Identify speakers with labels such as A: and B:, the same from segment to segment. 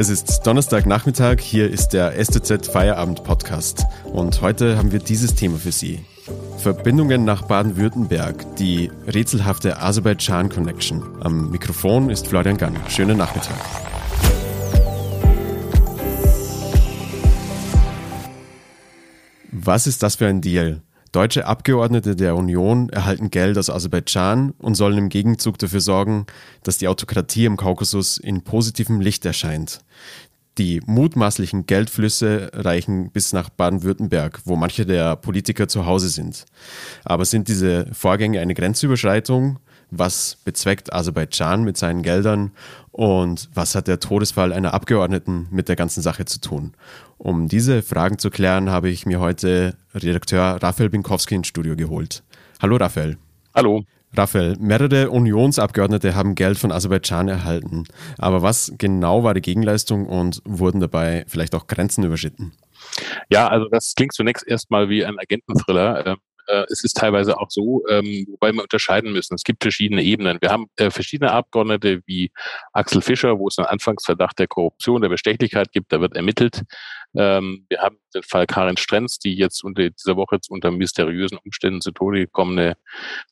A: Es ist Donnerstagnachmittag, hier ist der STZ Feierabend Podcast und heute haben wir dieses Thema für Sie. Verbindungen nach Baden-Württemberg, die rätselhafte Aserbaidschan Connection. Am Mikrofon ist Florian Gang. Schönen Nachmittag. Was ist das für ein Deal? Deutsche Abgeordnete der Union erhalten Geld aus Aserbaidschan und sollen im Gegenzug dafür sorgen, dass die Autokratie im Kaukasus in positivem Licht erscheint. Die mutmaßlichen Geldflüsse reichen bis nach Baden-Württemberg, wo manche der Politiker zu Hause sind. Aber sind diese Vorgänge eine Grenzüberschreitung? Was bezweckt Aserbaidschan mit seinen Geldern? Und was hat der Todesfall einer Abgeordneten mit der ganzen Sache zu tun? Um diese Fragen zu klären, habe ich mir heute Redakteur Raphael Binkowski ins Studio geholt. Hallo Raphael.
B: Hallo.
A: Raphael, mehrere Unionsabgeordnete haben Geld von Aserbaidschan erhalten. Aber was genau war die Gegenleistung und wurden dabei vielleicht auch Grenzen überschritten?
B: Ja, also das klingt zunächst erstmal wie ein Agententhriller. Äh, es ist teilweise auch so, ähm, wobei wir unterscheiden müssen. Es gibt verschiedene Ebenen. Wir haben äh, verschiedene Abgeordnete wie Axel Fischer, wo es einen Anfangsverdacht der Korruption, der Bestechlichkeit gibt. Da wird ermittelt. Ähm, wir haben den Fall Karin Strenz, die jetzt unter dieser Woche unter mysteriösen Umständen zu Tode gekommene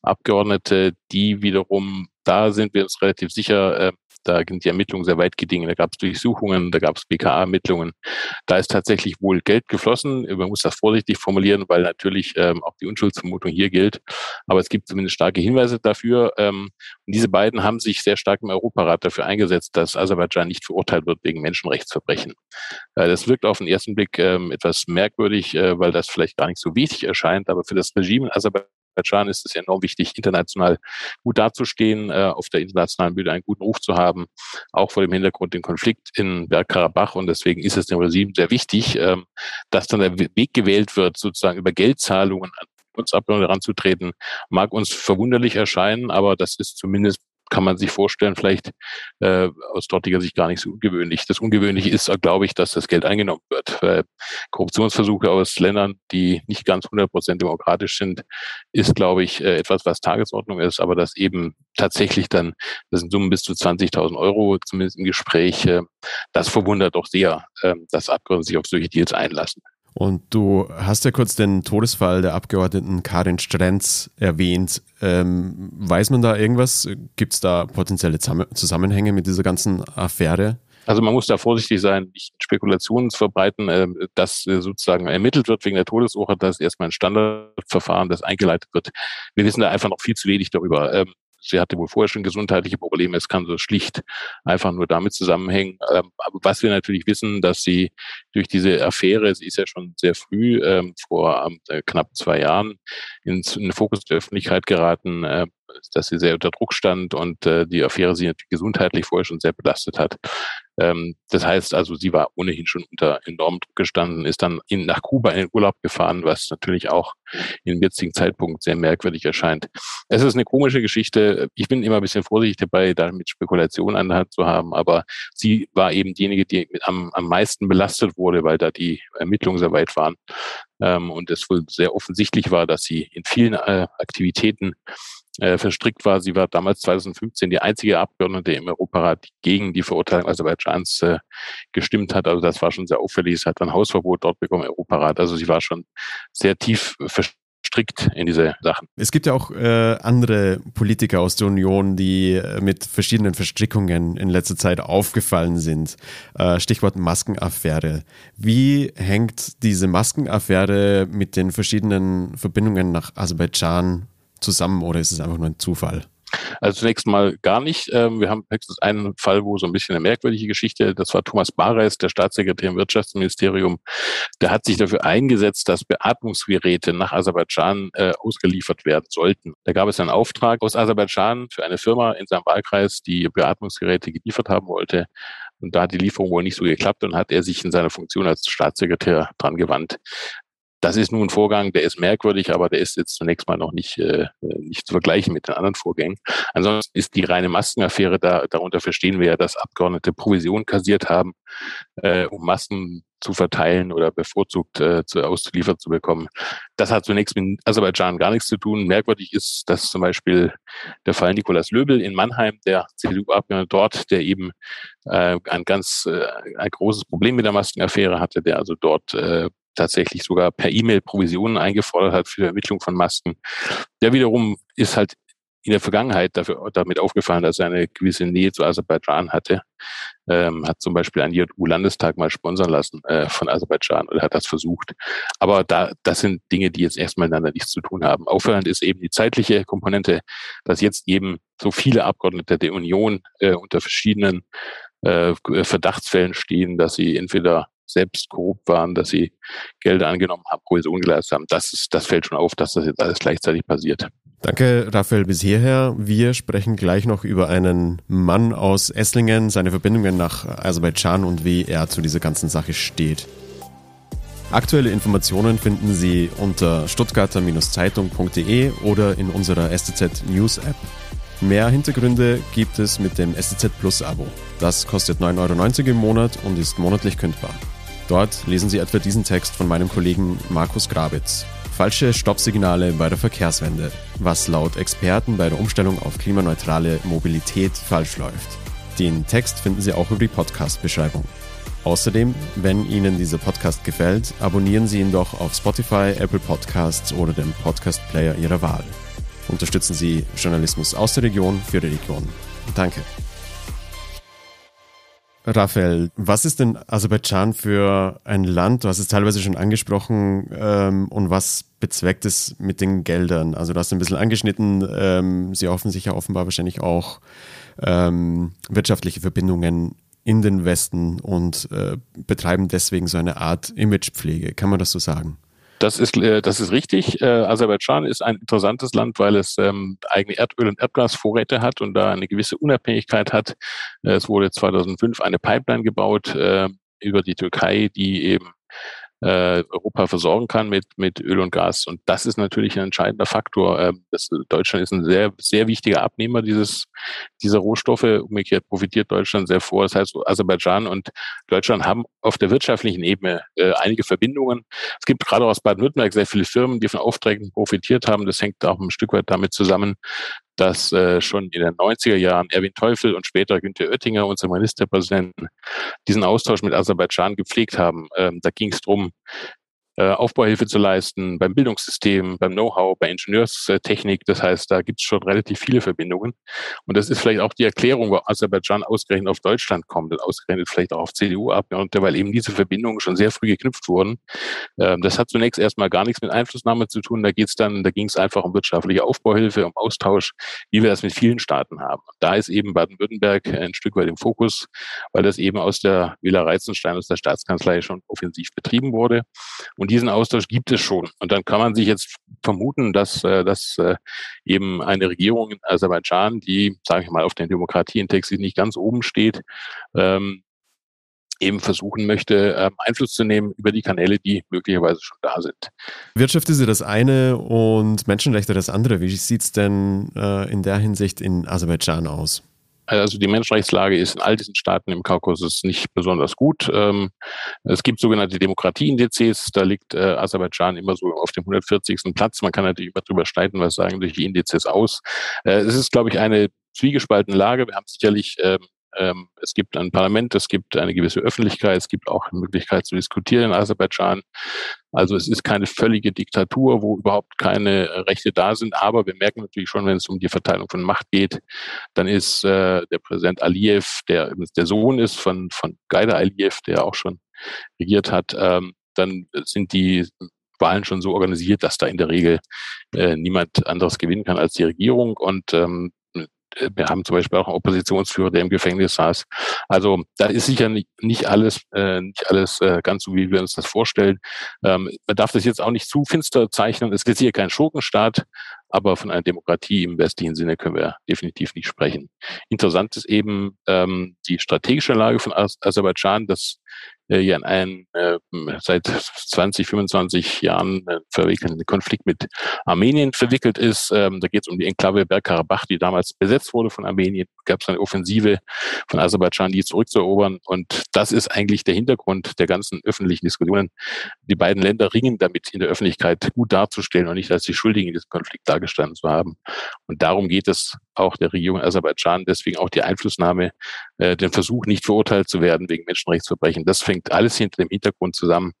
B: Abgeordnete, die wiederum, da sind wir uns relativ sicher, äh, da sind die Ermittlungen sehr weit gediegen. Da gab es Durchsuchungen, da gab es BKA-Ermittlungen. Da ist tatsächlich wohl Geld geflossen. Man muss das vorsichtig formulieren, weil natürlich ähm, auch die Unschuldsvermutung hier gilt. Aber es gibt zumindest starke Hinweise dafür. Ähm, und diese beiden haben sich sehr stark im Europarat dafür eingesetzt, dass Aserbaidschan nicht verurteilt wird wegen Menschenrechtsverbrechen. Äh, das wirkt auf den ersten Blick ähm, etwas merkwürdig, äh, weil das vielleicht gar nicht so wichtig erscheint. Aber für das Regime in Aserbaidschan Aserbaidschan ist es enorm wichtig, international gut dazustehen, äh, auf der internationalen Bühne einen guten Ruf zu haben, auch vor dem Hintergrund den Konflikt in Bergkarabach. Und deswegen ist es dem Regime sehr wichtig, ähm, dass dann der Weg gewählt wird, sozusagen über Geldzahlungen an uns Abgeordnete heranzutreten, mag uns verwunderlich erscheinen, aber das ist zumindest kann man sich vorstellen, vielleicht äh, aus dortiger Sicht gar nicht so ungewöhnlich. Das Ungewöhnliche ist, glaube ich, dass das Geld eingenommen wird. Weil Korruptionsversuche aus Ländern, die nicht ganz 100 Prozent demokratisch sind, ist, glaube ich, äh, etwas, was Tagesordnung ist, aber das eben tatsächlich dann, das sind Summen bis zu 20.000 Euro, zumindest im Gespräch, äh, das verwundert doch sehr, äh, dass Abgeordnete sich auf solche Deals einlassen.
A: Und du hast ja kurz den Todesfall der Abgeordneten Karin Strenz erwähnt. Ähm, weiß man da irgendwas? Gibt es da potenzielle Zusammenhänge mit dieser ganzen Affäre?
B: Also man muss da vorsichtig sein, nicht Spekulationen zu verbreiten, äh, dass äh, sozusagen ermittelt wird wegen der Todesursache. Das ist erstmal ein Standardverfahren, das eingeleitet wird. Wir wissen da einfach noch viel zu wenig darüber. Sie hatte wohl vorher schon gesundheitliche Probleme. Es kann so schlicht einfach nur damit zusammenhängen. Ähm, aber was wir natürlich wissen, dass sie durch diese Affäre, sie ist ja schon sehr früh, ähm, vor ähm, äh, knapp zwei Jahren, ins, in den Fokus der Öffentlichkeit geraten, äh, dass sie sehr unter Druck stand und äh, die Affäre sie natürlich gesundheitlich vorher schon sehr belastet hat. Ähm, das heißt also, sie war ohnehin schon unter enormem Druck gestanden, ist dann in, nach Kuba in den Urlaub gefahren, was natürlich auch im jetzigen Zeitpunkt sehr merkwürdig erscheint. Es ist eine komische Geschichte. Ich bin immer ein bisschen vorsichtig dabei, da mit Spekulationen an der Hand zu haben, aber sie war eben diejenige, die am, am meisten belastet wurde, weil da die Ermittlungen sehr weit waren. Ähm, und es wohl sehr offensichtlich war, dass sie in vielen äh, Aktivitäten äh, verstrickt war. Sie war damals 2015 die einzige Abgeordnete im Europarat, die gegen die Verurteilung Aserbaidschans äh, gestimmt hat. Also das war schon sehr auffällig. Sie hat ein Hausverbot dort bekommen im Europarat. Also sie war schon sehr tief verstrickt in diese Sachen.
A: Es gibt ja auch äh, andere Politiker aus der Union, die äh, mit verschiedenen Verstrickungen in letzter Zeit aufgefallen sind. Äh, Stichwort Maskenaffäre. Wie hängt diese Maskenaffäre mit den verschiedenen Verbindungen nach Aserbaidschan zusammen oder ist es einfach nur ein Zufall?
B: Also zunächst mal gar nicht. Ähm, wir haben höchstens einen Fall, wo so ein bisschen eine merkwürdige Geschichte, das war Thomas Bareis, der Staatssekretär im Wirtschaftsministerium, der hat sich dafür eingesetzt, dass Beatmungsgeräte nach Aserbaidschan äh, ausgeliefert werden sollten. Da gab es einen Auftrag aus Aserbaidschan für eine Firma in seinem Wahlkreis, die Beatmungsgeräte geliefert haben wollte. Und da hat die Lieferung wohl nicht so geklappt und hat er sich in seiner Funktion als Staatssekretär dran gewandt. Das ist nun ein Vorgang, der ist merkwürdig, aber der ist jetzt zunächst mal noch nicht, äh, nicht zu vergleichen mit den anderen Vorgängen. Ansonsten ist die reine Maskenaffäre, da, darunter verstehen wir ja, dass Abgeordnete Provision kassiert haben, äh, um Masken zu verteilen oder bevorzugt äh, zu, auszuliefert zu bekommen. Das hat zunächst mit Aserbaidschan gar nichts zu tun. Merkwürdig ist, dass zum Beispiel der Fall Nikolaus Löbel in Mannheim, der CDU-Abgeordnete dort, der eben äh, ein ganz äh, ein großes Problem mit der Maskenaffäre hatte, der also dort äh, tatsächlich sogar per E-Mail Provisionen eingefordert hat für die Ermittlung von Masken. Der wiederum ist halt in der Vergangenheit dafür, damit aufgefallen, dass er eine gewisse Nähe zu Aserbaidschan hatte. Ähm, hat zum Beispiel einen JU-Landestag mal sponsern lassen äh, von Aserbaidschan oder hat das versucht. Aber da, das sind Dinge, die jetzt erstmal miteinander nichts zu tun haben. Auffallend ist eben die zeitliche Komponente, dass jetzt eben so viele Abgeordnete der Union äh, unter verschiedenen äh, Verdachtsfällen stehen, dass sie entweder selbst korrupt waren, dass sie Gelder angenommen haben, Kohäsion geleistet haben. Das, ist, das fällt schon auf, dass das jetzt alles gleichzeitig passiert.
A: Danke, Raphael, bis hierher. Wir sprechen gleich noch über einen Mann aus Esslingen, seine Verbindungen nach Aserbaidschan und wie er zu dieser ganzen Sache steht. Aktuelle Informationen finden Sie unter stuttgarter-zeitung.de oder in unserer STZ News App. Mehr Hintergründe gibt es mit dem STZ Plus Abo. Das kostet 9,90 Euro im Monat und ist monatlich kündbar. Dort lesen Sie etwa diesen Text von meinem Kollegen Markus Grabitz. Falsche Stoppsignale bei der Verkehrswende, was laut Experten bei der Umstellung auf klimaneutrale Mobilität falsch läuft. Den Text finden Sie auch über die Podcast-Beschreibung. Außerdem, wenn Ihnen dieser Podcast gefällt, abonnieren Sie ihn doch auf Spotify, Apple Podcasts oder dem Podcast-Player Ihrer Wahl. Unterstützen Sie Journalismus aus der Region für die Region. Danke. Raphael, was ist denn Aserbaidschan für ein Land? Du hast es teilweise schon angesprochen. Ähm, und was bezweckt es mit den Geldern? Also du hast ein bisschen angeschnitten. Ähm, sie hoffen sich ja offenbar wahrscheinlich auch ähm, wirtschaftliche Verbindungen in den Westen und äh, betreiben deswegen so eine Art Imagepflege. Kann man das so sagen?
B: Das ist, äh, das ist richtig. Äh, Aserbaidschan ist ein interessantes Land, weil es ähm, eigene Erdöl- und Erdgasvorräte hat und da eine gewisse Unabhängigkeit hat. Es wurde 2005 eine Pipeline gebaut äh, über die Türkei, die eben äh, Europa versorgen kann mit, mit Öl und Gas. Und das ist natürlich ein entscheidender Faktor. Ähm, das, Deutschland ist ein sehr, sehr wichtiger Abnehmer dieses, dieser Rohstoffe. Umgekehrt profitiert Deutschland sehr vor. Das heißt, Aserbaidschan und Deutschland haben auf der wirtschaftlichen Ebene äh, einige Verbindungen. Es gibt gerade aus Baden-Württemberg sehr viele Firmen, die von Aufträgen profitiert haben. Das hängt auch ein Stück weit damit zusammen, dass äh, schon in den 90er Jahren Erwin Teufel und später Günther Oettinger, unser Ministerpräsidenten, diesen Austausch mit Aserbaidschan gepflegt haben. Ähm, da ging es darum, Aufbauhilfe zu leisten beim Bildungssystem, beim Know-how, bei Ingenieurstechnik. Das heißt, da gibt es schon relativ viele Verbindungen. Und das ist vielleicht auch die Erklärung, wo Aserbaidschan ausgerechnet auf Deutschland kommt und ausgerechnet vielleicht auch auf CDU-Abgeordnete, weil eben diese Verbindungen schon sehr früh geknüpft wurden. Ähm, das hat zunächst erstmal gar nichts mit Einflussnahme zu tun. Da geht's dann, da ging es einfach um wirtschaftliche Aufbauhilfe, um Austausch, wie wir das mit vielen Staaten haben. Da ist eben Baden-Württemberg ein Stück weit im Fokus, weil das eben aus der Villa Reizenstein, aus der Staatskanzlei schon offensiv betrieben wurde. Und diesen Austausch gibt es schon. Und dann kann man sich jetzt vermuten, dass, äh, dass äh, eben eine Regierung in Aserbaidschan, die, sage ich mal, auf den Demokratieindex nicht ganz oben steht, ähm, eben versuchen möchte, ähm, Einfluss zu nehmen über die Kanäle, die möglicherweise schon da sind.
A: Wirtschaft ist ja das eine und Menschenrechte das andere. Wie sieht es denn äh, in der Hinsicht in Aserbaidschan aus?
B: Also die Menschenrechtslage ist in all diesen Staaten im Kaukasus nicht besonders gut. Ähm, es gibt sogenannte Demokratieindizes, da liegt äh, Aserbaidschan immer so auf dem 140. Platz. Man kann natürlich immer drüber streiten, was sagen durch die Indizes aus. Äh, es ist, glaube ich, eine zwiegespaltene Lage. Wir haben sicherlich ähm, ähm, es gibt ein Parlament, es gibt eine gewisse Öffentlichkeit, es gibt auch eine Möglichkeit zu diskutieren in Aserbaidschan. Also es ist keine völlige Diktatur, wo überhaupt keine Rechte da sind. Aber wir merken natürlich schon, wenn es um die Verteilung von Macht geht, dann ist äh, der Präsident Aliyev, der der Sohn ist von, von Gaida Aliyev, der auch schon regiert hat, ähm, dann sind die Wahlen schon so organisiert, dass da in der Regel äh, niemand anderes gewinnen kann als die Regierung. Und ähm, wir haben zum Beispiel auch einen Oppositionsführer, der im Gefängnis saß. Also da ist sicher nicht, nicht alles, äh, nicht alles äh, ganz so, wie wir uns das vorstellen. Ähm, man darf das jetzt auch nicht zu finster zeichnen. Es ist hier kein Schurkenstaat, aber von einer Demokratie im westlichen Sinne können wir definitiv nicht sprechen. Interessant ist eben ähm, die strategische Lage von Aserbaidschan, das äh, ja in einen äh, seit 20, 25 Jahren äh, verwickelten Konflikt mit Armenien verwickelt ist. Ähm, da geht es um die Enklave Bergkarabach, die damals besetzt wurde von Armenien. Gab es eine Offensive von Aserbaidschan, die zurückzuerobern. Und das ist eigentlich der Hintergrund der ganzen öffentlichen Diskussionen. Die beiden Länder ringen damit in der Öffentlichkeit gut darzustellen und nicht als die Schuldigen in diesem Konflikt dargestanden zu haben. Und darum geht es auch der Regierung Aserbaidschan. Deswegen auch die Einflussnahme, äh, den Versuch, nicht verurteilt zu werden wegen Menschenrechtsverbrechen. Das fängt alles hinter dem Hintergrund zusammen,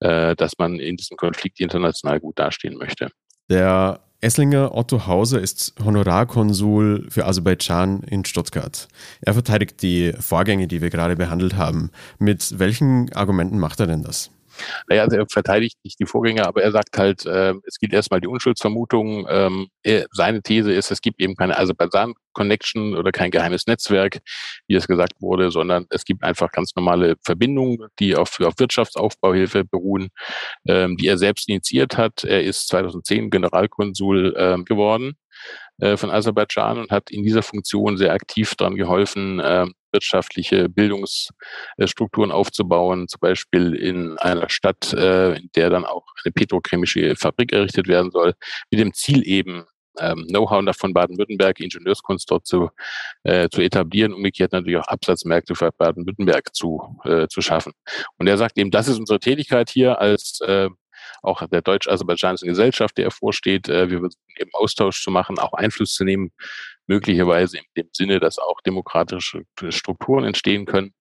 B: äh, dass man in diesem Konflikt international gut dastehen möchte.
A: Der Esslinger Otto Hauser ist Honorarkonsul für Aserbaidschan in Stuttgart. Er verteidigt die Vorgänge, die wir gerade behandelt haben. Mit welchen Argumenten macht er denn das?
B: Naja, also er verteidigt nicht die Vorgänger, aber er sagt halt, äh, es gilt erstmal die Unschuldsvermutung. Ähm, er, seine These ist, es gibt eben keine Aserbaidschan-Connection oder kein geheimes Netzwerk, wie es gesagt wurde, sondern es gibt einfach ganz normale Verbindungen, die auf, auf Wirtschaftsaufbauhilfe beruhen, ähm, die er selbst initiiert hat. Er ist 2010 Generalkonsul ähm, geworden äh, von Aserbaidschan und hat in dieser Funktion sehr aktiv daran geholfen, äh, wirtschaftliche Bildungsstrukturen aufzubauen, zum Beispiel in einer Stadt, äh, in der dann auch eine petrochemische Fabrik errichtet werden soll, mit dem Ziel eben, ähm, Know-how von Baden-Württemberg, Ingenieurskunst dort zu, äh, zu etablieren, umgekehrt natürlich auch Absatzmärkte für Baden-Württemberg zu, äh, zu schaffen. Und er sagt eben, das ist unsere Tätigkeit hier als äh, auch der deutsch-aserbaidschanischen Gesellschaft, der vorsteht. Äh, wir versuchen eben Austausch zu machen, auch Einfluss zu nehmen möglicherweise in dem Sinne, dass auch demokratische Strukturen entstehen können.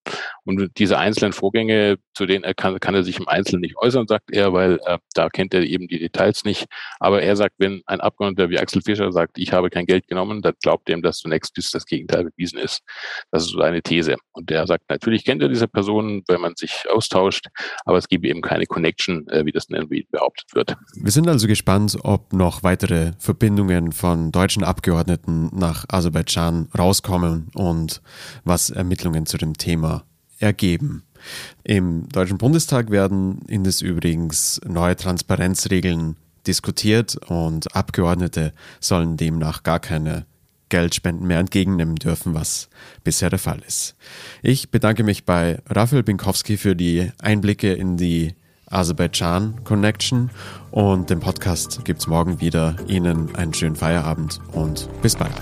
B: Und diese einzelnen Vorgänge, zu denen er kann, kann er sich im Einzelnen nicht äußern, sagt er, weil äh, da kennt er eben die Details nicht. Aber er sagt, wenn ein Abgeordneter wie Axel Fischer sagt, ich habe kein Geld genommen, dann glaubt er ihm das zunächst, bis das Gegenteil bewiesen ist. Das ist so eine These. Und der sagt, natürlich kennt er diese Person, wenn man sich austauscht, aber es gibt eben keine Connection, äh, wie das behauptet wird.
A: Wir sind also gespannt, ob noch weitere Verbindungen von deutschen Abgeordneten nach nach Aserbaidschan rauskommen und was Ermittlungen zu dem Thema ergeben. Im Deutschen Bundestag werden indes übrigens neue Transparenzregeln diskutiert und Abgeordnete sollen demnach gar keine Geldspenden mehr entgegennehmen dürfen, was bisher der Fall ist. Ich bedanke mich bei Raphael Binkowski für die Einblicke in die Aserbaidschan Connection und den Podcast gibt es morgen wieder. Ihnen einen schönen Feierabend und bis bald.